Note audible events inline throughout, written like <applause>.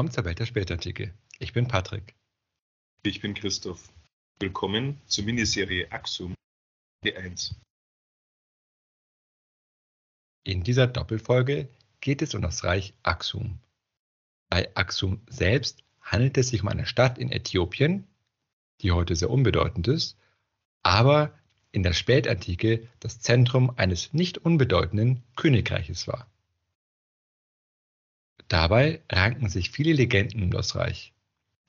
Willkommen zur Welt der Spätantike. Ich bin Patrick. Ich bin Christoph. Willkommen zur Miniserie Axum D1. In dieser Doppelfolge geht es um das Reich Axum. Bei Axum selbst handelt es sich um eine Stadt in Äthiopien, die heute sehr unbedeutend ist, aber in der Spätantike das Zentrum eines nicht unbedeutenden Königreiches war. Dabei ranken sich viele Legenden um das Reich.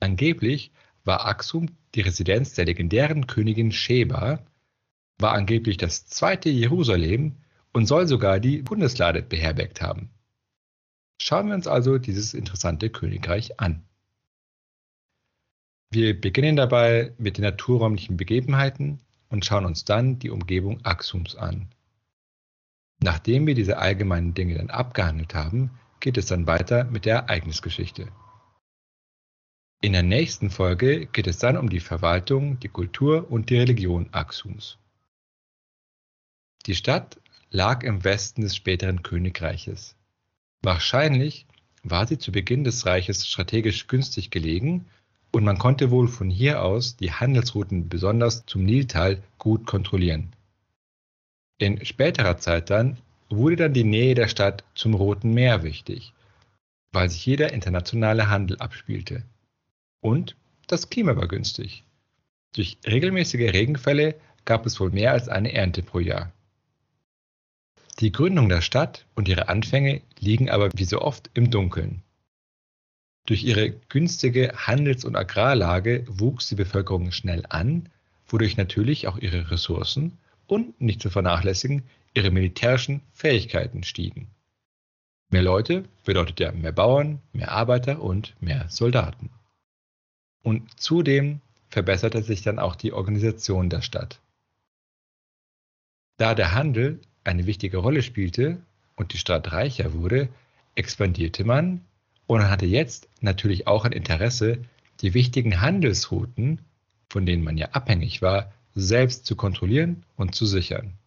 Angeblich war Axum die Residenz der legendären Königin Sheba, war angeblich das zweite Jerusalem und soll sogar die Bundeslade beherbergt haben. Schauen wir uns also dieses interessante Königreich an. Wir beginnen dabei mit den naturräumlichen Begebenheiten und schauen uns dann die Umgebung Axums an. Nachdem wir diese allgemeinen Dinge dann abgehandelt haben, geht es dann weiter mit der Ereignisgeschichte. In der nächsten Folge geht es dann um die Verwaltung, die Kultur und die Religion Axums. Die Stadt lag im Westen des späteren Königreiches. Wahrscheinlich war sie zu Beginn des Reiches strategisch günstig gelegen und man konnte wohl von hier aus die Handelsrouten besonders zum Niltal gut kontrollieren. In späterer Zeit dann wurde dann die Nähe der Stadt zum Roten Meer wichtig, weil sich hier der internationale Handel abspielte. Und das Klima war günstig. Durch regelmäßige Regenfälle gab es wohl mehr als eine Ernte pro Jahr. Die Gründung der Stadt und ihre Anfänge liegen aber wie so oft im Dunkeln. Durch ihre günstige Handels- und Agrarlage wuchs die Bevölkerung schnell an, wodurch natürlich auch ihre Ressourcen und nicht zu vernachlässigen ihre militärischen Fähigkeiten stiegen. Mehr Leute bedeutet ja mehr Bauern, mehr Arbeiter und mehr Soldaten. Und zudem verbesserte sich dann auch die Organisation der Stadt. Da der Handel eine wichtige Rolle spielte und die Stadt reicher wurde, expandierte man und hatte jetzt natürlich auch ein Interesse, die wichtigen Handelsrouten, von denen man ja abhängig war, selbst zu kontrollieren und zu sichern.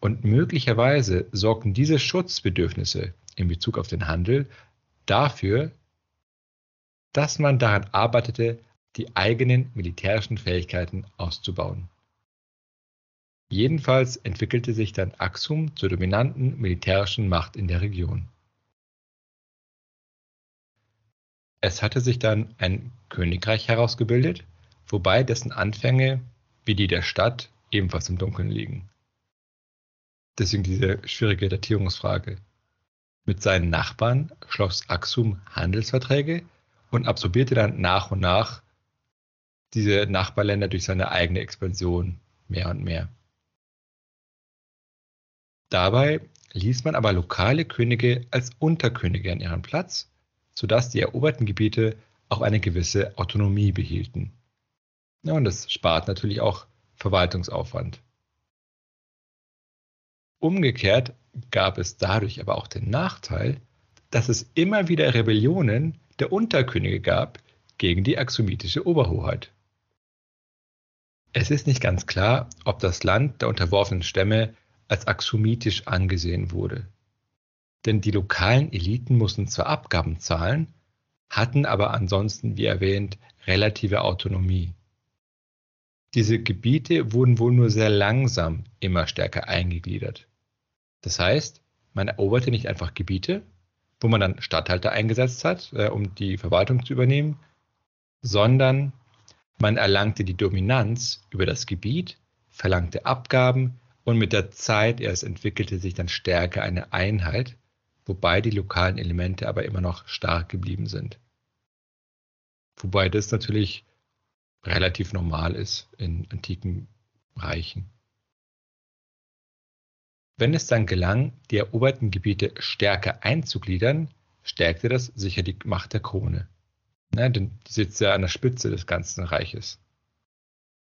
Und möglicherweise sorgten diese Schutzbedürfnisse in Bezug auf den Handel dafür, dass man daran arbeitete, die eigenen militärischen Fähigkeiten auszubauen. Jedenfalls entwickelte sich dann Axum zur dominanten militärischen Macht in der Region. Es hatte sich dann ein Königreich herausgebildet, wobei dessen Anfänge, wie die der Stadt, ebenfalls im Dunkeln liegen. Deswegen diese schwierige Datierungsfrage. Mit seinen Nachbarn schloss Axum Handelsverträge und absorbierte dann nach und nach diese Nachbarländer durch seine eigene Expansion mehr und mehr. Dabei ließ man aber lokale Könige als Unterkönige an ihren Platz, sodass die eroberten Gebiete auch eine gewisse Autonomie behielten. Ja, und das spart natürlich auch Verwaltungsaufwand. Umgekehrt gab es dadurch aber auch den Nachteil, dass es immer wieder Rebellionen der Unterkönige gab gegen die axomitische Oberhoheit. Es ist nicht ganz klar, ob das Land der unterworfenen Stämme als axomitisch angesehen wurde. Denn die lokalen Eliten mussten zwar Abgaben zahlen, hatten aber ansonsten, wie erwähnt, relative Autonomie. Diese Gebiete wurden wohl nur sehr langsam immer stärker eingegliedert. Das heißt, man eroberte nicht einfach Gebiete, wo man dann Statthalter eingesetzt hat, äh, um die Verwaltung zu übernehmen, sondern man erlangte die Dominanz über das Gebiet, verlangte Abgaben und mit der Zeit erst entwickelte sich dann stärker eine Einheit, wobei die lokalen Elemente aber immer noch stark geblieben sind. Wobei das natürlich relativ normal ist in antiken Reichen. Wenn es dann gelang, die eroberten Gebiete stärker einzugliedern, stärkte das sicher die Macht der Krone. Ne, denn die sitzt ja an der Spitze des ganzen Reiches.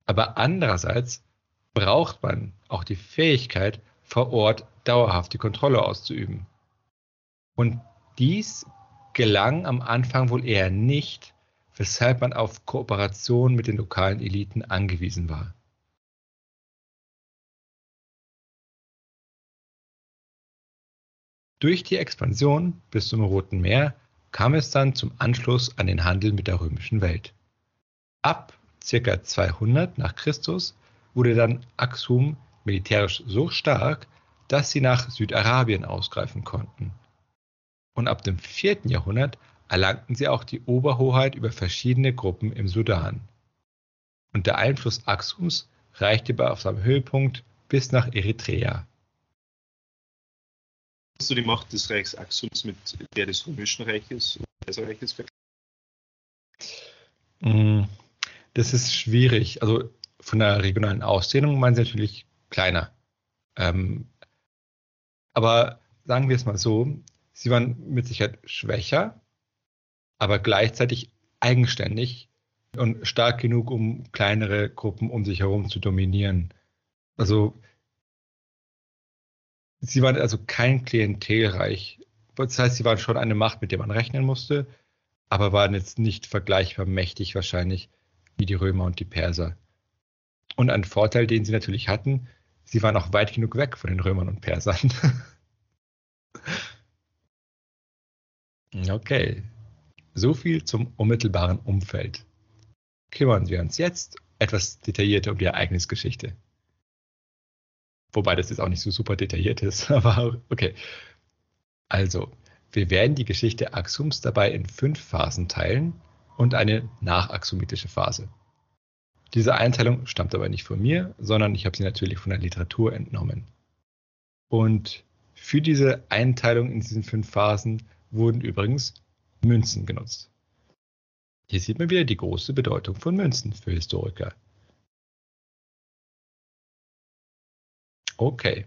Aber andererseits braucht man auch die Fähigkeit, vor Ort dauerhaft die Kontrolle auszuüben. Und dies gelang am Anfang wohl eher nicht, weshalb man auf Kooperation mit den lokalen Eliten angewiesen war. Durch die Expansion bis zum Roten Meer kam es dann zum Anschluss an den Handel mit der römischen Welt. Ab ca. 200 nach Christus wurde dann Axum militärisch so stark, dass sie nach Südarabien ausgreifen konnten. Und ab dem 4. Jahrhundert erlangten sie auch die Oberhoheit über verschiedene Gruppen im Sudan. Und der Einfluss Axums reichte auf seinem Höhepunkt bis nach Eritrea. Hast du die Macht des Reichs Axums mit der des Römischen Reiches und Kaiserreiches vergleichen? Mm, das ist schwierig. Also von der regionalen Ausdehnung meinen sie natürlich kleiner. Ähm, aber sagen wir es mal so, sie waren mit Sicherheit schwächer, aber gleichzeitig eigenständig und stark genug, um kleinere Gruppen um sich herum zu dominieren. Also sie waren also kein Klientelreich. Das heißt, sie waren schon eine Macht, mit der man rechnen musste, aber waren jetzt nicht vergleichbar mächtig wahrscheinlich wie die Römer und die Perser. Und ein Vorteil, den sie natürlich hatten, sie waren auch weit genug weg von den Römern und Persern. <laughs> okay, so viel zum unmittelbaren Umfeld. Kümmern wir uns jetzt etwas detaillierter um die Ereignisgeschichte. Wobei das jetzt auch nicht so super detailliert ist, <laughs> aber okay. Also, wir werden die Geschichte Axums dabei in fünf Phasen teilen und eine nachaxomitische Phase. Diese Einteilung stammt aber nicht von mir, sondern ich habe sie natürlich von der Literatur entnommen. Und für diese Einteilung in diesen fünf Phasen wurden übrigens Münzen genutzt. Hier sieht man wieder die große Bedeutung von Münzen für Historiker. Okay.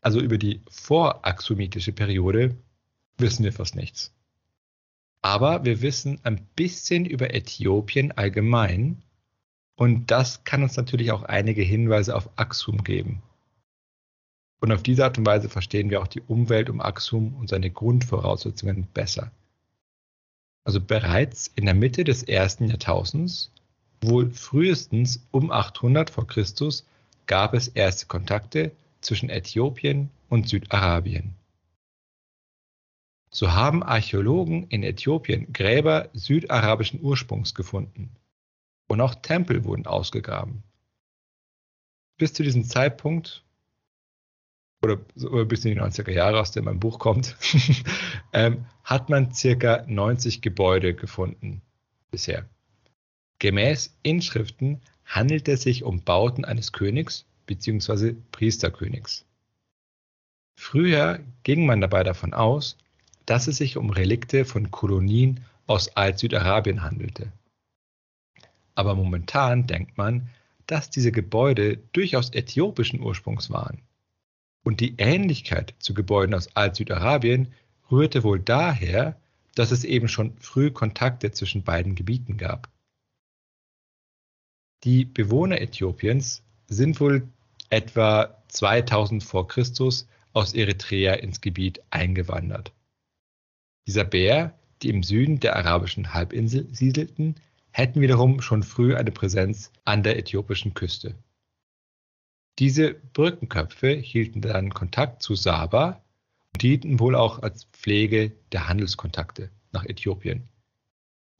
Also über die voraxomitische Periode wissen wir fast nichts. Aber wir wissen ein bisschen über Äthiopien allgemein und das kann uns natürlich auch einige Hinweise auf Axum geben. Und auf diese Art und Weise verstehen wir auch die Umwelt um Axum und seine Grundvoraussetzungen besser. Also bereits in der Mitte des ersten Jahrtausends, wohl frühestens um 800 vor Christus, gab es erste Kontakte zwischen Äthiopien und Südarabien. So haben Archäologen in Äthiopien Gräber südarabischen Ursprungs gefunden. Und auch Tempel wurden ausgegraben. Bis zu diesem Zeitpunkt, oder, bis in die 90er Jahre, aus dem mein Buch kommt, <laughs> ähm, hat man circa 90 Gebäude gefunden bisher. Gemäß Inschriften handelt es sich um Bauten eines Königs bzw. Priesterkönigs. Früher ging man dabei davon aus, dass es sich um Relikte von Kolonien aus Alt-Südarabien handelte. Aber momentan denkt man, dass diese Gebäude durchaus äthiopischen Ursprungs waren. Und die Ähnlichkeit zu Gebäuden aus Alt-Südarabien rührte wohl daher, dass es eben schon früh Kontakte zwischen beiden Gebieten gab. Die Bewohner Äthiopiens sind wohl etwa 2000 vor Christus aus Eritrea ins Gebiet eingewandert. Die Sabäer, die im Süden der arabischen Halbinsel siedelten, hätten wiederum schon früh eine Präsenz an der äthiopischen Küste. Diese Brückenköpfe hielten dann Kontakt zu Saba und dienten wohl auch als Pflege der Handelskontakte nach Äthiopien.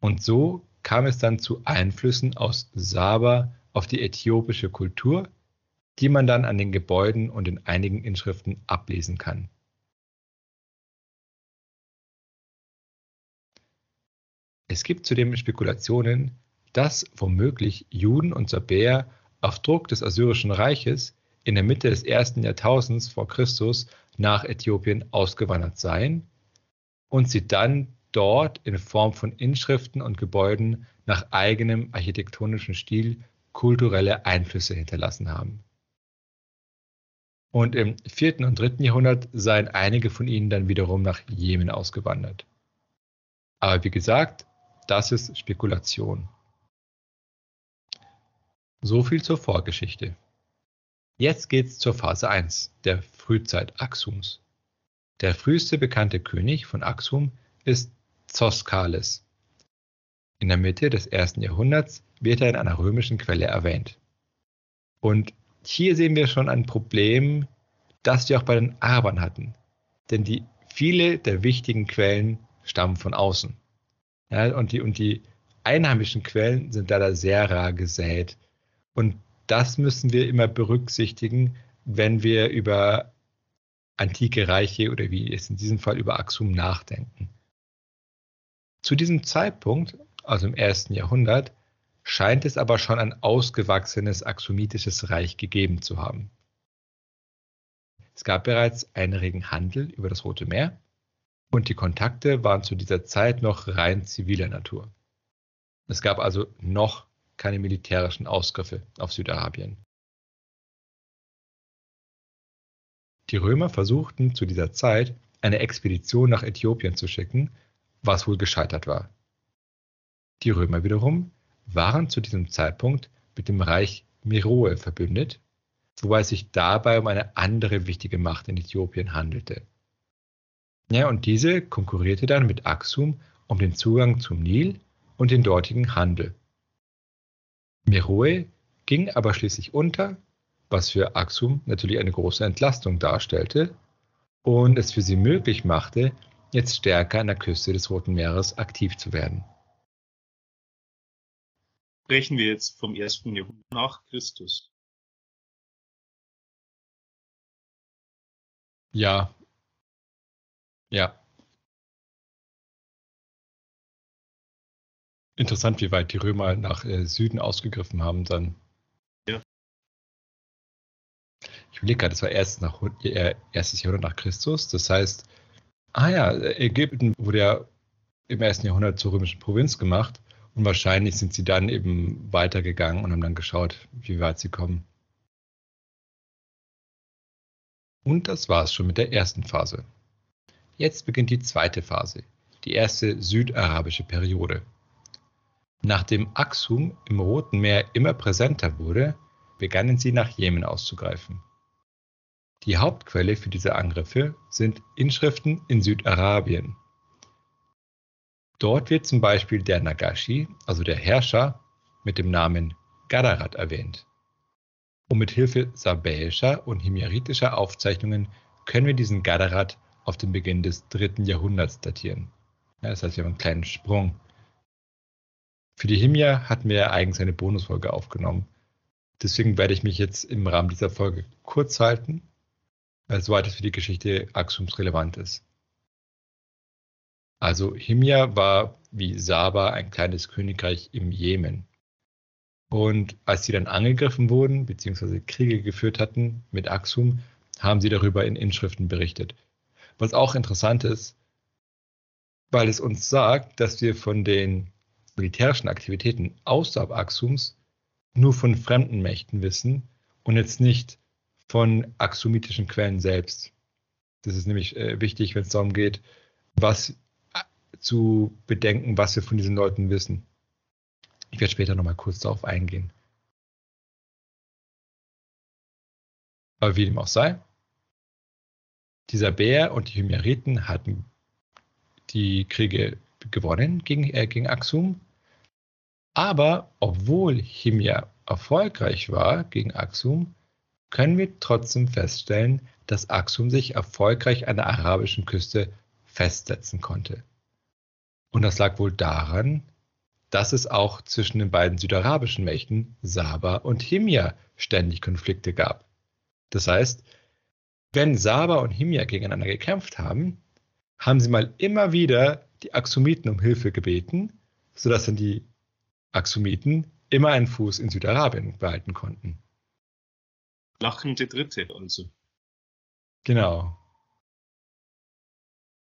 Und so kam es dann zu Einflüssen aus Saba auf die äthiopische Kultur, die man dann an den Gebäuden und in einigen Inschriften ablesen kann. Es gibt zudem Spekulationen, dass womöglich Juden und Sabäer auf Druck des Assyrischen Reiches in der Mitte des ersten Jahrtausends vor Christus nach Äthiopien ausgewandert seien und sie dann dort in Form von Inschriften und Gebäuden nach eigenem architektonischen Stil kulturelle Einflüsse hinterlassen haben. Und im vierten und dritten Jahrhundert seien einige von ihnen dann wiederum nach Jemen ausgewandert. Aber wie gesagt, das ist Spekulation. So viel zur Vorgeschichte. Jetzt geht's zur Phase 1, der Frühzeit Axums. Der früheste bekannte König von Axum ist Zoskales. In der Mitte des ersten Jahrhunderts wird er in einer römischen Quelle erwähnt. Und hier sehen wir schon ein Problem, das wir auch bei den Arabern hatten. Denn die, viele der wichtigen Quellen stammen von außen. Ja, und, die, und die einheimischen Quellen sind leider sehr rar gesät. Und das müssen wir immer berücksichtigen, wenn wir über antike Reiche oder wie es in diesem Fall über Axum nachdenken. Zu diesem Zeitpunkt, also im ersten Jahrhundert, scheint es aber schon ein ausgewachsenes axumitisches Reich gegeben zu haben. Es gab bereits einen regen Handel über das Rote Meer und die Kontakte waren zu dieser Zeit noch rein ziviler Natur. Es gab also noch keine militärischen Ausgriffe auf Südarabien. Die Römer versuchten zu dieser Zeit eine Expedition nach Äthiopien zu schicken, was wohl gescheitert war. Die Römer wiederum waren zu diesem Zeitpunkt mit dem Reich Meroe verbündet, wobei es sich dabei um eine andere wichtige Macht in Äthiopien handelte. Ja, und diese konkurrierte dann mit Axum um den Zugang zum Nil und den dortigen Handel. Meroe ging aber schließlich unter, was für Axum natürlich eine große Entlastung darstellte und es für sie möglich machte, jetzt stärker an der Küste des Roten Meeres aktiv zu werden. Sprechen wir jetzt vom ersten Jahrhundert nach Christus. Ja. Ja. Interessant, wie weit die Römer nach äh, Süden ausgegriffen haben dann. Ja. Ich überlege gerade, das war erst nach, äh, erstes Jahrhundert nach Christus. Das heißt, ah ja, Ägypten wurde ja im ersten Jahrhundert zur römischen Provinz gemacht und wahrscheinlich sind sie dann eben weitergegangen und haben dann geschaut, wie weit sie kommen. Und das war es schon mit der ersten Phase. Jetzt beginnt die zweite Phase, die erste südarabische Periode. Nachdem Aksum im Roten Meer immer präsenter wurde, begannen sie nach Jemen auszugreifen. Die Hauptquelle für diese Angriffe sind Inschriften in Südarabien, Dort wird zum Beispiel der Nagashi, also der Herrscher, mit dem Namen Gadarat erwähnt. Und mit Hilfe sabäischer und himyaritischer Aufzeichnungen können wir diesen Gadarat auf den Beginn des dritten Jahrhunderts datieren. Ja, das heißt, wir haben einen kleinen Sprung. Für die Himyar hatten wir ja eigens eine Bonusfolge aufgenommen. Deswegen werde ich mich jetzt im Rahmen dieser Folge kurz halten, soweit es für die Geschichte Axums relevant ist. Also Himyar war wie Saba ein kleines Königreich im Jemen. Und als sie dann angegriffen wurden, beziehungsweise Kriege geführt hatten mit Axum, haben sie darüber in Inschriften berichtet. Was auch interessant ist, weil es uns sagt, dass wir von den militärischen Aktivitäten außerhalb Axums nur von fremden Mächten wissen und jetzt nicht von axumitischen Quellen selbst. Das ist nämlich äh, wichtig, wenn es darum geht, was zu bedenken, was wir von diesen Leuten wissen. Ich werde später nochmal kurz darauf eingehen. Aber wie dem auch sei, dieser Bär und die Himyariten hatten die Kriege gewonnen gegen, äh, gegen Axum. Aber obwohl Himyar erfolgreich war gegen Axum, können wir trotzdem feststellen, dass Axum sich erfolgreich an der arabischen Küste festsetzen konnte. Und das lag wohl daran, dass es auch zwischen den beiden südarabischen Mächten Saba und Himyar ständig Konflikte gab. Das heißt, wenn Saba und Himyar gegeneinander gekämpft haben, haben sie mal immer wieder die Axumiten um Hilfe gebeten, sodass dann die Axumiten immer einen Fuß in Südarabien behalten konnten. Lachende Dritte also. Genau.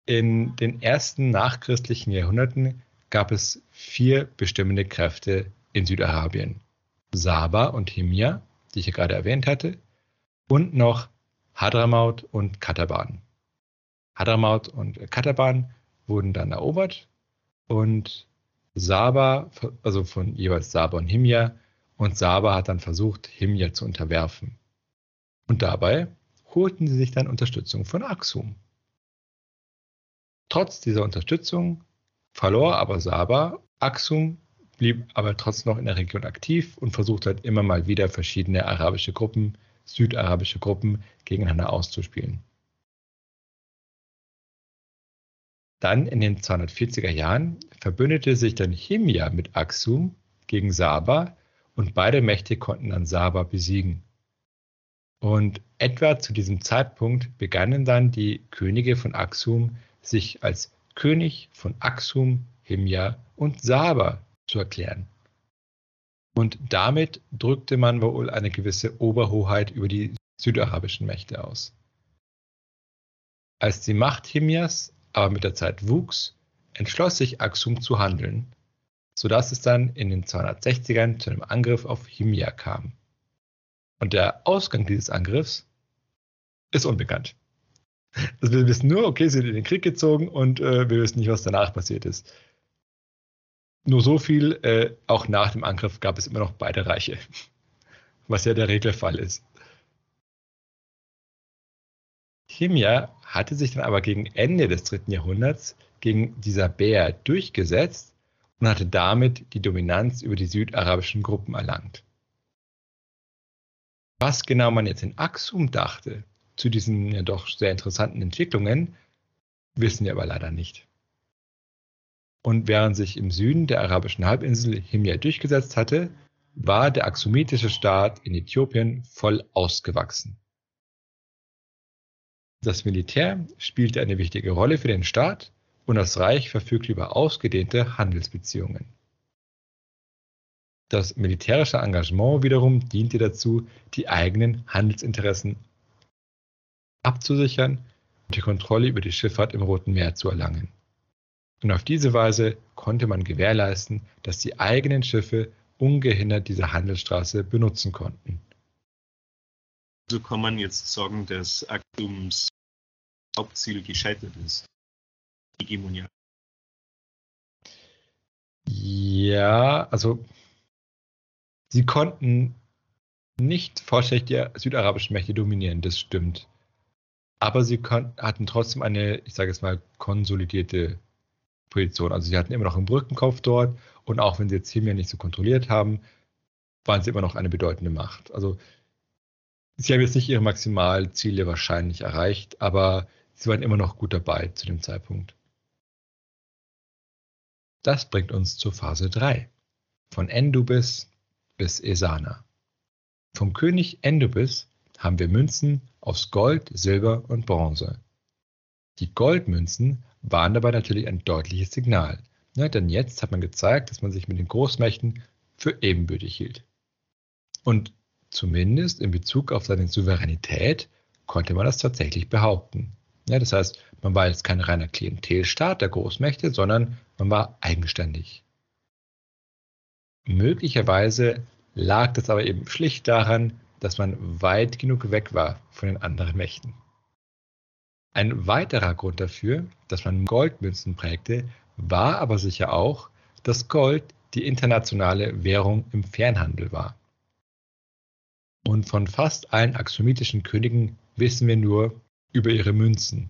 In den ersten nachchristlichen Jahrhunderten gab es vier bestimmende Kräfte in Südarabien. Saba und Himyar, die ich ja gerade erwähnt hatte, und noch Hadramaut und Kataban. Hadramaut und Kataban wurden dann erobert und Saba, also von jeweils Saba und Himyar, und Saba hat dann versucht, Himyar zu unterwerfen. Und dabei holten sie sich dann Unterstützung von Axum. Trotz dieser Unterstützung verlor aber Saba. Axum blieb aber trotzdem noch in der Region aktiv und versuchte halt immer mal wieder verschiedene arabische Gruppen, südarabische Gruppen gegeneinander auszuspielen. Dann in den 240er Jahren verbündete sich dann Himja mit Axum gegen Saba und beide Mächte konnten dann Saba besiegen. Und etwa zu diesem Zeitpunkt begannen dann die Könige von Axum sich als König von Axum, Himja und Saba zu erklären. Und damit drückte man wohl eine gewisse Oberhoheit über die südarabischen Mächte aus. Als die Macht Himyas aber mit der Zeit wuchs, entschloss sich Axum zu handeln, sodass es dann in den 260ern zu einem Angriff auf Himya kam. Und der Ausgang dieses Angriffs ist unbekannt. Also wir wissen nur, okay, sie sind in den Krieg gezogen und äh, wir wissen nicht, was danach passiert ist. Nur so viel, äh, auch nach dem Angriff gab es immer noch beide Reiche, <laughs> was ja der Regelfall ist. Chimia hatte sich dann aber gegen Ende des dritten Jahrhunderts gegen dieser Bär durchgesetzt und hatte damit die Dominanz über die südarabischen Gruppen erlangt. Was genau man jetzt in Axum dachte zu diesen ja doch sehr interessanten Entwicklungen, wissen wir aber leider nicht. Und während sich im Süden der arabischen Halbinsel Himyar durchgesetzt hatte, war der axumitische Staat in Äthiopien voll ausgewachsen. Das Militär spielte eine wichtige Rolle für den Staat und das Reich verfügte über ausgedehnte Handelsbeziehungen. Das militärische Engagement wiederum diente dazu, die eigenen Handelsinteressen abzusichern und die Kontrolle über die Schifffahrt im Roten Meer zu erlangen. Und auf diese Weise konnte man gewährleisten, dass die eigenen Schiffe ungehindert diese Handelsstraße benutzen konnten. So kann man jetzt sagen, dass Actums Hauptziel gescheitert ist. Hegemonie. Ja, also sie konnten nicht vollständig die südarabischen Mächte dominieren, das stimmt. Aber sie hatten trotzdem eine, ich sage es mal, konsolidierte Position. Also sie hatten immer noch einen Brückenkopf dort und auch wenn sie jetzt Himia nicht so kontrolliert haben, waren sie immer noch eine bedeutende Macht. Also sie haben jetzt nicht ihre Maximalziele wahrscheinlich erreicht, aber sie waren immer noch gut dabei zu dem Zeitpunkt. Das bringt uns zur Phase 3, von Endubis bis Esana. Vom König Endubis haben wir Münzen aus Gold, Silber und Bronze. Die Goldmünzen waren dabei natürlich ein deutliches Signal, ne, denn jetzt hat man gezeigt, dass man sich mit den Großmächten für ebenbürtig hielt. Und zumindest in Bezug auf seine Souveränität konnte man das tatsächlich behaupten. Ja, das heißt, man war jetzt kein reiner Klientelstaat der Großmächte, sondern man war eigenständig. Möglicherweise lag das aber eben schlicht daran, dass man weit genug weg war von den anderen Mächten. Ein weiterer Grund dafür, dass man Goldmünzen prägte, war aber sicher auch, dass Gold die internationale Währung im Fernhandel war. Und von fast allen axomitischen Königen wissen wir nur über ihre Münzen.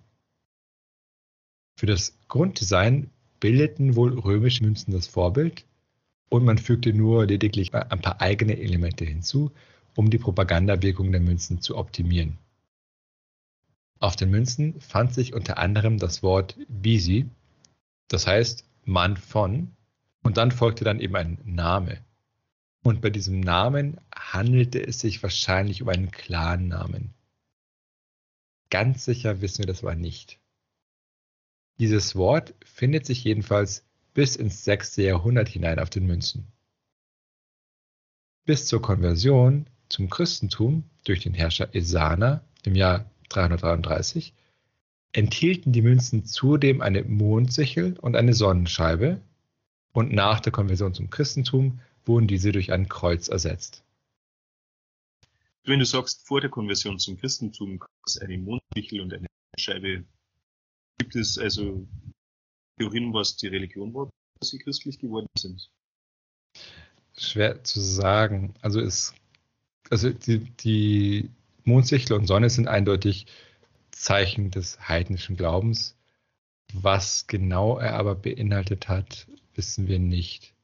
Für das Grunddesign bildeten wohl römische Münzen das Vorbild und man fügte nur lediglich ein paar eigene Elemente hinzu, um die Propagandawirkung der Münzen zu optimieren. Auf den Münzen fand sich unter anderem das Wort Bisi, das heißt Mann von, und dann folgte dann eben ein Name. Und bei diesem Namen handelte es sich wahrscheinlich um einen Clannamen. Ganz sicher wissen wir das aber nicht. Dieses Wort findet sich jedenfalls bis ins 6. Jahrhundert hinein auf den Münzen. Bis zur Konversion zum Christentum durch den Herrscher Esana im Jahr 333 enthielten die Münzen zudem eine Mondsichel und eine Sonnenscheibe und nach der Konversion zum Christentum wurden diese durch ein Kreuz ersetzt. Wenn du sagst, vor der Konversion zum Christentum gab es eine Mondsichel und eine Scheibe, gibt es also Theorien, was die Religion war, dass sie christlich geworden sind? Schwer zu sagen. Also es, also die, die Mondsichel und Sonne sind eindeutig Zeichen des heidnischen Glaubens. Was genau er aber beinhaltet hat, wissen wir nicht.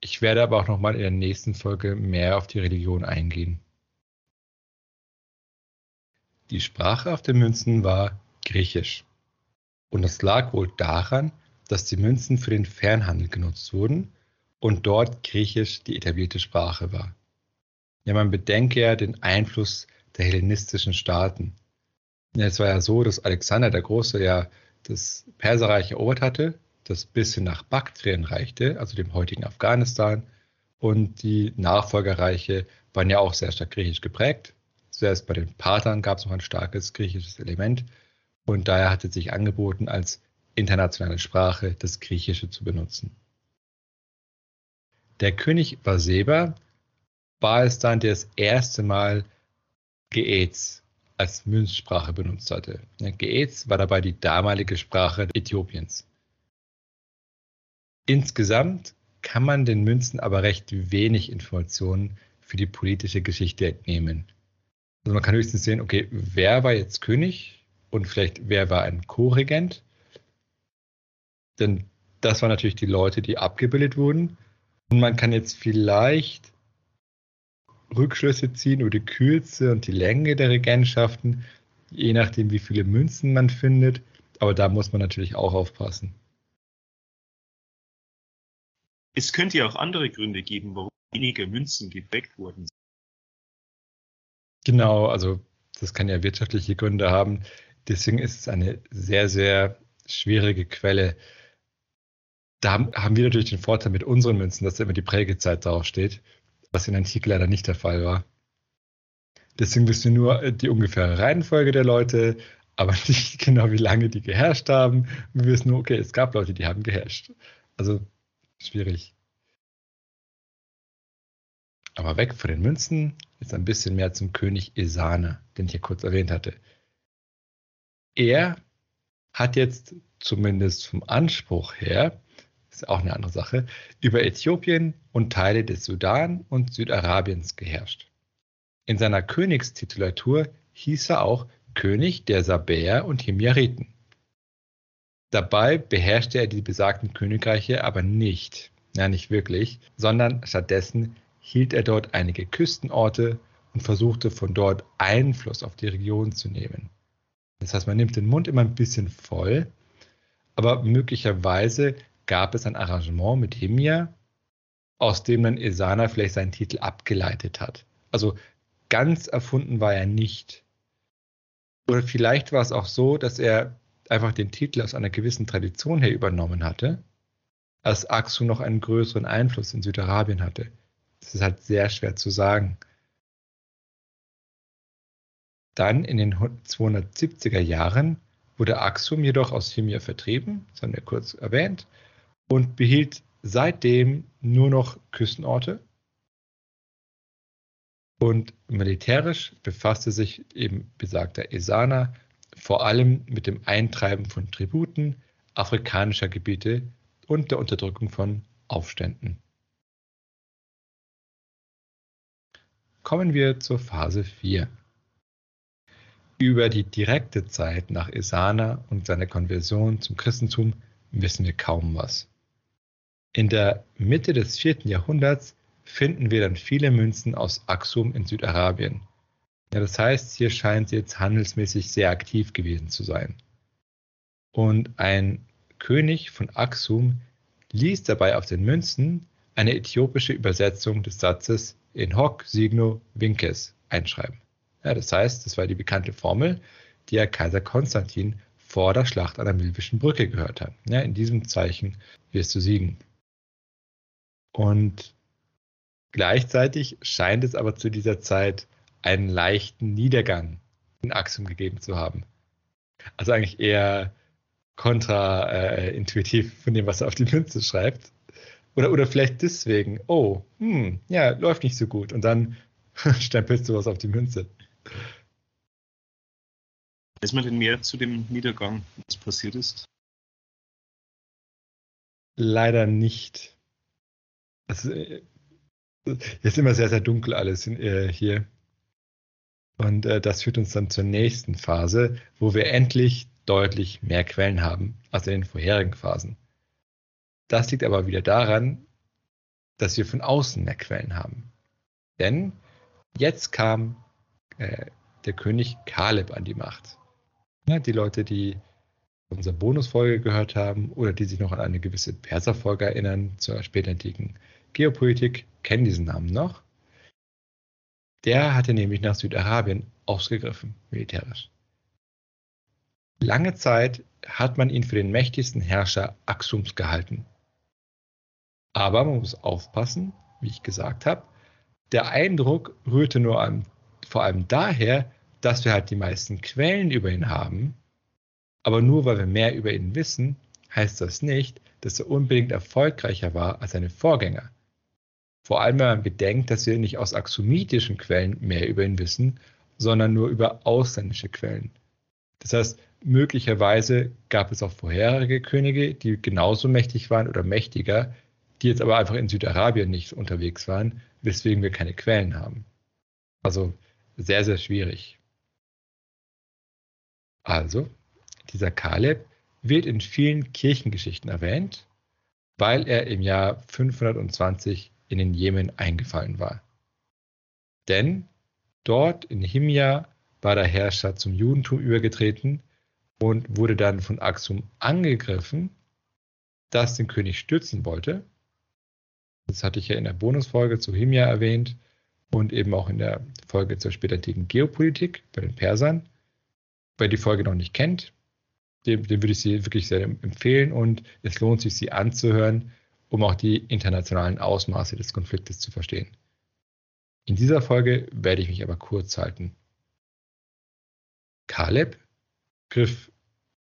Ich werde aber auch nochmal in der nächsten Folge mehr auf die Religion eingehen. Die Sprache auf den Münzen war Griechisch. Und das lag wohl daran, dass die Münzen für den Fernhandel genutzt wurden und dort Griechisch die etablierte Sprache war. Ja, man bedenke ja den Einfluss der hellenistischen Staaten. Ja, es war ja so, dass Alexander der Große ja das Perserreich erobert hatte, das bis hin nach Baktrien reichte, also dem heutigen Afghanistan. Und die Nachfolgerreiche waren ja auch sehr stark griechisch geprägt. Zuerst bei den Parthern gab es noch ein starkes griechisches Element. Und daher hat es sich angeboten, als internationale Sprache das Griechische zu benutzen. Der König Vaseba war es dann, der das erste Mal Geez als Münzsprache benutzt hatte. Geez war dabei die damalige Sprache Äthiopiens. Insgesamt kann man den Münzen aber recht wenig Informationen für die politische Geschichte entnehmen. Also man kann höchstens sehen, okay, wer war jetzt König und vielleicht wer war ein Co-Regent? Denn das waren natürlich die Leute, die abgebildet wurden. Und man kann jetzt vielleicht Rückschlüsse ziehen über die Kürze und die Länge der Regentschaften, je nachdem, wie viele Münzen man findet. Aber da muss man natürlich auch aufpassen. Es könnte ja auch andere Gründe geben, warum weniger Münzen geprägt wurden. Genau, also das kann ja wirtschaftliche Gründe haben. Deswegen ist es eine sehr, sehr schwierige Quelle. Da haben wir natürlich den Vorteil mit unseren Münzen, dass da immer die Prägezeit draufsteht, was in Antike leider nicht der Fall war. Deswegen wissen wir nur äh, die ungefähre Reihenfolge der Leute, aber <laughs> nicht genau, wie lange die geherrscht haben. Wir wissen nur, okay, es gab Leute, die haben geherrscht. Also schwierig. Aber weg von den Münzen, jetzt ein bisschen mehr zum König Esane, den ich ja kurz erwähnt hatte. Er hat jetzt zumindest vom Anspruch her, ist auch eine andere Sache, über Äthiopien und Teile des Sudan und Südarabiens geherrscht. In seiner Königstitulatur hieß er auch König der Sabäer und Himyariten. Dabei beherrschte er die besagten Königreiche aber nicht, ja nicht wirklich, sondern stattdessen hielt er dort einige Küstenorte und versuchte von dort Einfluss auf die Region zu nehmen. Das heißt, man nimmt den Mund immer ein bisschen voll, aber möglicherweise gab es ein Arrangement mit Himia, aus dem dann Esana vielleicht seinen Titel abgeleitet hat. Also ganz erfunden war er nicht. Oder vielleicht war es auch so, dass er einfach den Titel aus einer gewissen Tradition her übernommen hatte, als Aksu noch einen größeren Einfluss in Südarabien hatte. Das ist halt sehr schwer zu sagen. Dann in den 270er Jahren wurde Axum jedoch aus Himyar vertrieben, das haben wir kurz erwähnt, und behielt seitdem nur noch Küstenorte. Und militärisch befasste sich eben besagter Esana vor allem mit dem Eintreiben von Tributen afrikanischer Gebiete und der Unterdrückung von Aufständen. Kommen wir zur Phase 4. Über die direkte Zeit nach Esana und seiner Konversion zum Christentum wissen wir kaum was. In der Mitte des 4. Jahrhunderts finden wir dann viele Münzen aus Axum in Südarabien, ja, das heißt, hier scheint sie jetzt handelsmäßig sehr aktiv gewesen zu sein. Und ein König von Aksum ließ dabei auf den Münzen eine äthiopische Übersetzung des Satzes in hoc signo vinces einschreiben. Ja, das heißt, das war die bekannte Formel, die ja Kaiser Konstantin vor der Schlacht an der Milvischen Brücke gehört hat. Ja, in diesem Zeichen wirst du siegen. Und gleichzeitig scheint es aber zu dieser Zeit einen leichten Niedergang in Axiom gegeben zu haben. Also eigentlich eher kontraintuitiv äh, von dem, was er auf die Münze schreibt. Oder, oder vielleicht deswegen, oh, hm, ja, läuft nicht so gut. Und dann <laughs> stempelst du was auf die Münze. Weiß man denn mehr zu dem Niedergang, was passiert ist? Leider nicht. Es äh, ist immer sehr, sehr dunkel alles in, äh, hier. Und äh, das führt uns dann zur nächsten Phase, wo wir endlich deutlich mehr Quellen haben als in den vorherigen Phasen. Das liegt aber wieder daran, dass wir von außen mehr Quellen haben. Denn jetzt kam äh, der König Kaleb an die Macht. Ja, die Leute, die unserer Bonusfolge gehört haben oder die sich noch an eine gewisse Perserfolge erinnern zur spätantiken Geopolitik, kennen diesen Namen noch. Der hatte nämlich nach Südarabien ausgegriffen, militärisch. Lange Zeit hat man ihn für den mächtigsten Herrscher Aksums gehalten. Aber man muss aufpassen, wie ich gesagt habe, der Eindruck rührte nur an, vor allem daher, dass wir halt die meisten Quellen über ihn haben. Aber nur weil wir mehr über ihn wissen, heißt das nicht, dass er unbedingt erfolgreicher war als seine Vorgänger. Vor allem, wenn man bedenkt, dass wir nicht aus axomitischen Quellen mehr über ihn wissen, sondern nur über ausländische Quellen. Das heißt, möglicherweise gab es auch vorherige Könige, die genauso mächtig waren oder mächtiger, die jetzt aber einfach in Südarabien nicht unterwegs waren, weswegen wir keine Quellen haben. Also sehr, sehr schwierig. Also, dieser Kaleb wird in vielen Kirchengeschichten erwähnt, weil er im Jahr 520 in den Jemen eingefallen war. Denn dort in Himja war der Herrscher zum Judentum übergetreten und wurde dann von Axum angegriffen, das den König stürzen wollte. Das hatte ich ja in der Bonusfolge zu Himja erwähnt und eben auch in der Folge zur späterantiken Geopolitik bei den Persern. Wer die Folge noch nicht kennt, dem, dem würde ich sie wirklich sehr empfehlen und es lohnt sich, sie anzuhören, um auch die internationalen Ausmaße des Konfliktes zu verstehen. In dieser Folge werde ich mich aber kurz halten. Kaleb griff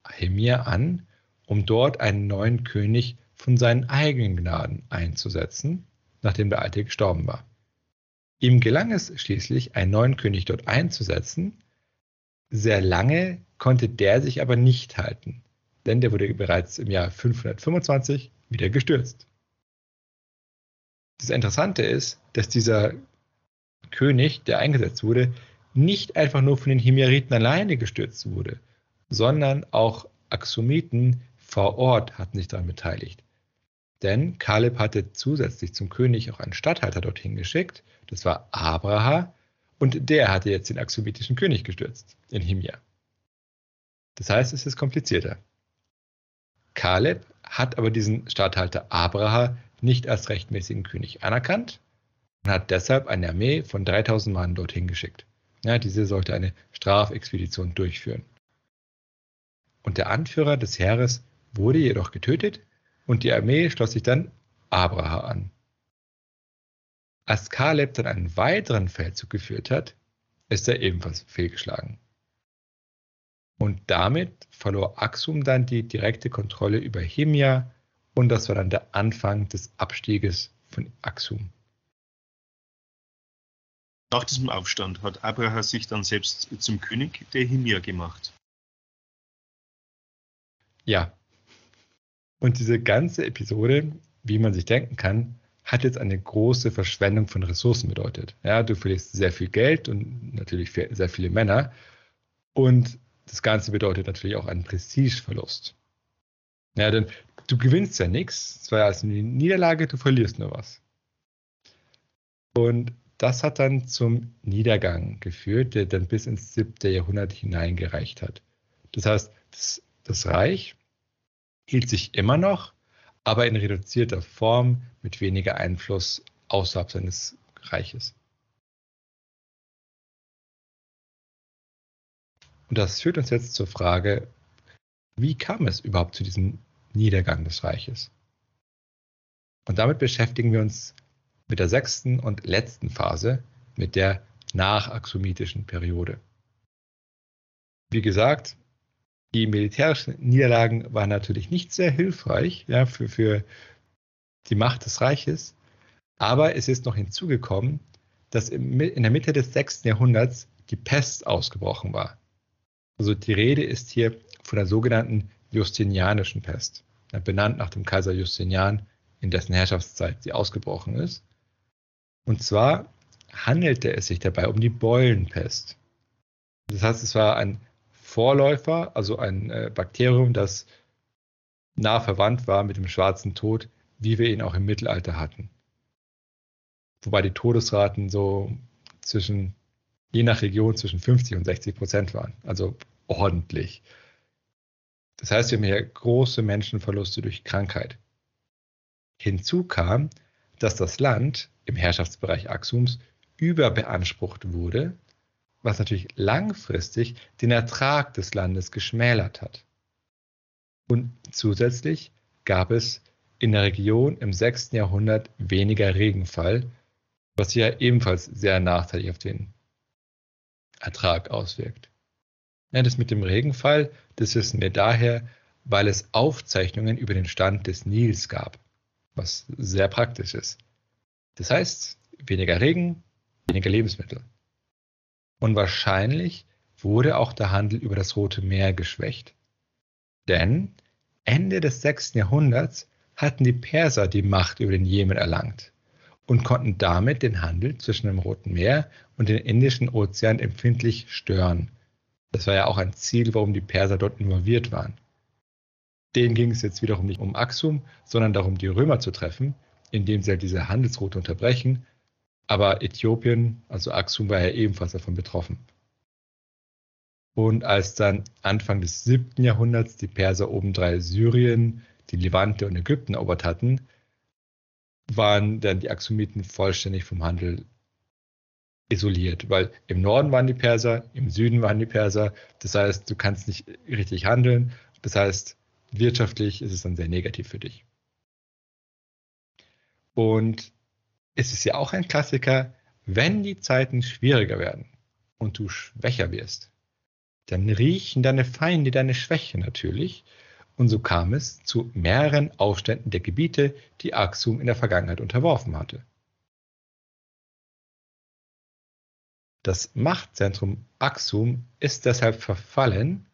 Ahemia an, um dort einen neuen König von seinen eigenen Gnaden einzusetzen, nachdem der alte gestorben war. Ihm gelang es schließlich, einen neuen König dort einzusetzen. Sehr lange konnte der sich aber nicht halten, denn der wurde bereits im Jahr 525 wieder gestürzt. Das Interessante ist, dass dieser König, der eingesetzt wurde, nicht einfach nur von den Himyariten alleine gestürzt wurde, sondern auch Axomiten vor Ort hatten sich daran beteiligt. Denn Kaleb hatte zusätzlich zum König auch einen Statthalter dorthin geschickt, das war Abraha, und der hatte jetzt den axomitischen König gestürzt in Himja. Das heißt, es ist komplizierter. Kaleb hat aber diesen Statthalter Abraha nicht als rechtmäßigen König anerkannt und hat deshalb eine Armee von 3000 Mann dorthin geschickt. Ja, diese sollte eine Strafexpedition durchführen. Und der Anführer des Heeres wurde jedoch getötet und die Armee schloss sich dann Abraha an. Als Kaleb dann einen weiteren Feldzug geführt hat, ist er ebenfalls fehlgeschlagen. Und damit verlor Axum dann die direkte Kontrolle über Himja und das war dann der Anfang des Abstieges von Axum. Nach diesem Aufstand hat Abraha sich dann selbst zum König der Himia gemacht. Ja. Und diese ganze Episode, wie man sich denken kann, hat jetzt eine große Verschwendung von Ressourcen bedeutet. Ja, du verlierst sehr viel Geld und natürlich sehr viele Männer. Und das Ganze bedeutet natürlich auch einen Prestigeverlust. Ja, denn du gewinnst ja nichts. Es war ja als eine Niederlage, du verlierst nur was. Und das hat dann zum Niedergang geführt, der dann bis ins siebte Jahrhundert hineingereicht hat. Das heißt, das, das Reich hielt sich immer noch, aber in reduzierter Form mit weniger Einfluss außerhalb seines Reiches. Und das führt uns jetzt zur Frage, wie kam es überhaupt zu diesem Niedergang des Reiches? Und damit beschäftigen wir uns mit der sechsten und letzten Phase, mit der nachaxomitischen Periode. Wie gesagt, die militärischen Niederlagen waren natürlich nicht sehr hilfreich ja, für, für die Macht des Reiches, aber es ist noch hinzugekommen, dass in der Mitte des sechsten Jahrhunderts die Pest ausgebrochen war. Also die Rede ist hier von der sogenannten Justinianischen Pest, benannt nach dem Kaiser Justinian, in dessen Herrschaftszeit sie ausgebrochen ist. Und zwar handelte es sich dabei um die Beulenpest. Das heißt, es war ein Vorläufer, also ein äh, Bakterium, das nah verwandt war mit dem schwarzen Tod, wie wir ihn auch im Mittelalter hatten. Wobei die Todesraten so zwischen, je nach Region, zwischen 50 und 60 Prozent waren. Also ordentlich. Das heißt, wir haben hier große Menschenverluste durch Krankheit. Hinzu kam, dass das Land im Herrschaftsbereich Axums überbeansprucht wurde, was natürlich langfristig den Ertrag des Landes geschmälert hat. Und zusätzlich gab es in der Region im 6. Jahrhundert weniger Regenfall, was ja ebenfalls sehr nachteilig auf den Ertrag auswirkt. Ja, das mit dem Regenfall, das wissen wir daher, weil es Aufzeichnungen über den Stand des Nils gab, was sehr praktisch ist. Das heißt, weniger Regen, weniger Lebensmittel. Und wahrscheinlich wurde auch der Handel über das Rote Meer geschwächt. Denn Ende des 6. Jahrhunderts hatten die Perser die Macht über den Jemen erlangt und konnten damit den Handel zwischen dem Roten Meer und dem Indischen Ozean empfindlich stören. Das war ja auch ein Ziel, warum die Perser dort involviert waren. Denen ging es jetzt wiederum nicht um Axum, sondern darum, die Römer zu treffen, indem sie halt diese Handelsroute unterbrechen. Aber Äthiopien, also Axum, war ja ebenfalls davon betroffen. Und als dann Anfang des 7. Jahrhunderts die Perser obendrein Syrien, die Levante und Ägypten erobert hatten, waren dann die Axumiten vollständig vom Handel isoliert, weil im Norden waren die Perser, im Süden waren die Perser. Das heißt, du kannst nicht richtig handeln. Das heißt, wirtschaftlich ist es dann sehr negativ für dich. Und es ist ja auch ein Klassiker, wenn die Zeiten schwieriger werden und du schwächer wirst, dann riechen deine Feinde deine Schwäche natürlich. Und so kam es zu mehreren Aufständen der Gebiete, die Axum in der Vergangenheit unterworfen hatte. Das Machtzentrum Axum ist deshalb verfallen,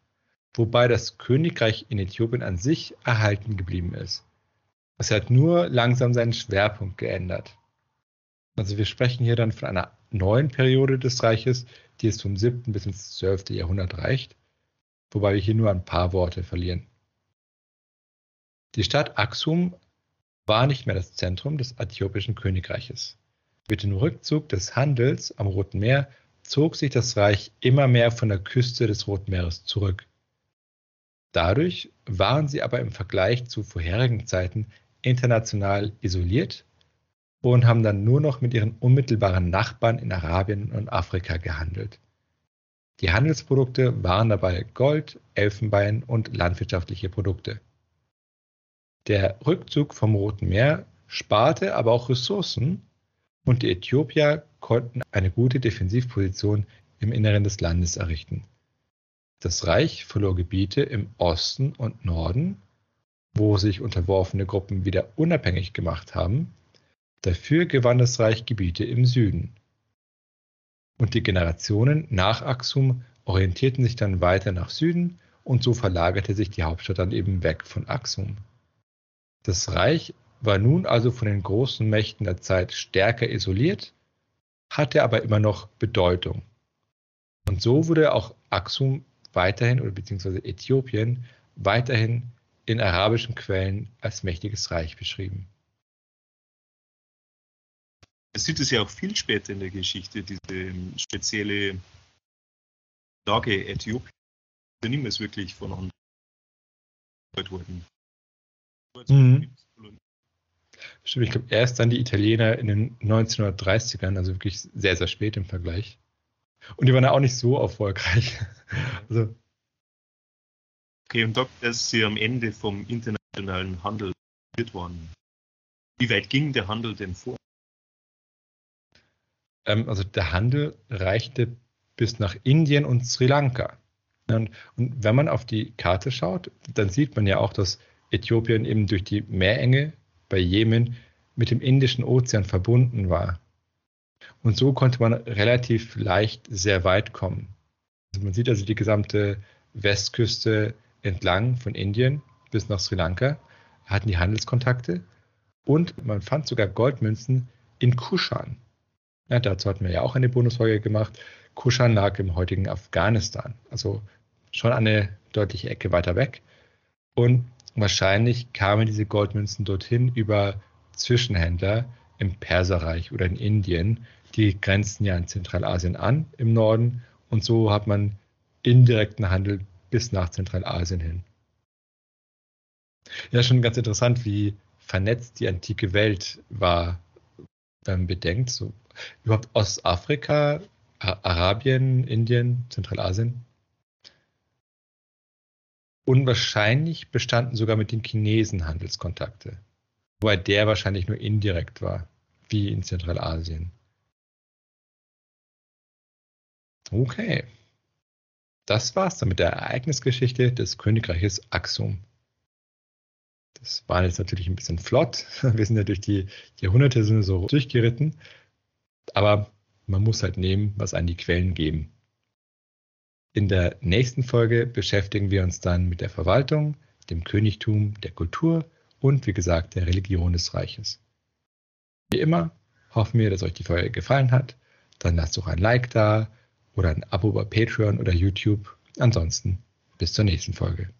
wobei das Königreich in Äthiopien an sich erhalten geblieben ist. Es hat nur langsam seinen Schwerpunkt geändert. Also wir sprechen hier dann von einer neuen Periode des Reiches, die es vom 7. bis ins 12. Jahrhundert reicht, wobei wir hier nur ein paar Worte verlieren. Die Stadt Axum war nicht mehr das Zentrum des äthiopischen Königreiches. Mit dem Rückzug des Handels am Roten Meer zog sich das Reich immer mehr von der Küste des Roten Meeres zurück. Dadurch waren sie aber im Vergleich zu vorherigen Zeiten international isoliert und haben dann nur noch mit ihren unmittelbaren Nachbarn in Arabien und Afrika gehandelt. Die Handelsprodukte waren dabei Gold, Elfenbein und landwirtschaftliche Produkte. Der Rückzug vom Roten Meer sparte aber auch Ressourcen und die Äthiopier konnten eine gute Defensivposition im Inneren des Landes errichten. Das Reich verlor Gebiete im Osten und Norden wo sich unterworfene Gruppen wieder unabhängig gemacht haben. Dafür gewann das Reich Gebiete im Süden. Und die Generationen nach Axum orientierten sich dann weiter nach Süden und so verlagerte sich die Hauptstadt dann eben weg von Axum. Das Reich war nun also von den großen Mächten der Zeit stärker isoliert, hatte aber immer noch Bedeutung. Und so wurde auch Axum weiterhin oder beziehungsweise Äthiopien weiterhin in arabischen Quellen als mächtiges Reich beschrieben. Es sieht es ja auch viel später in der Geschichte, diese spezielle Lage Äthiopiens. Da niemals wirklich von anderen. Mhm. Stimmt, ich glaube, erst dann die Italiener in den 1930ern, also wirklich sehr, sehr spät im Vergleich. Und die waren ja auch nicht so erfolgreich. <laughs> Also, Okay, und da ist sie am Ende vom internationalen Handel worden. Wie weit ging der Handel denn vor? Ähm, also der Handel reichte bis nach Indien und Sri Lanka. Und, und, wenn man auf die Karte schaut, dann sieht man ja auch, dass Äthiopien eben durch die Meerenge bei Jemen mit dem Indischen Ozean verbunden war. Und so konnte man relativ leicht sehr weit kommen. Also man sieht also die gesamte Westküste entlang von Indien bis nach Sri Lanka, hatten die Handelskontakte und man fand sogar Goldmünzen in Kushan. Ja, dazu hatten wir ja auch eine Bonusfolge gemacht. Kushan lag im heutigen Afghanistan, also schon eine deutliche Ecke weiter weg. Und wahrscheinlich kamen diese Goldmünzen dorthin über Zwischenhändler im Perserreich oder in Indien. Die grenzen ja in Zentralasien an im Norden und so hat man indirekten Handel bis nach Zentralasien hin. Ja, schon ganz interessant, wie vernetzt die antike Welt war, wenn man bedenkt, so überhaupt Ostafrika, Arabien, Indien, Zentralasien. Unwahrscheinlich bestanden sogar mit den Chinesen Handelskontakte, wobei der wahrscheinlich nur indirekt war, wie in Zentralasien. Okay. Das war's dann mit der Ereignisgeschichte des Königreiches Axum. Das war jetzt natürlich ein bisschen flott. <laughs> Wir sind ja durch die Jahrhunderte so durchgeritten. Aber man muss halt nehmen, was einen die Quellen geben. In der nächsten Folge beschäftigen wir uns dann mit der Verwaltung, dem Königtum, der Kultur und wie gesagt der Religion des Reiches. Wie immer hoffen wir, dass euch die Folge gefallen hat. Dann lasst doch ein Like da oder ein Abo bei Patreon oder YouTube. Ansonsten bis zur nächsten Folge.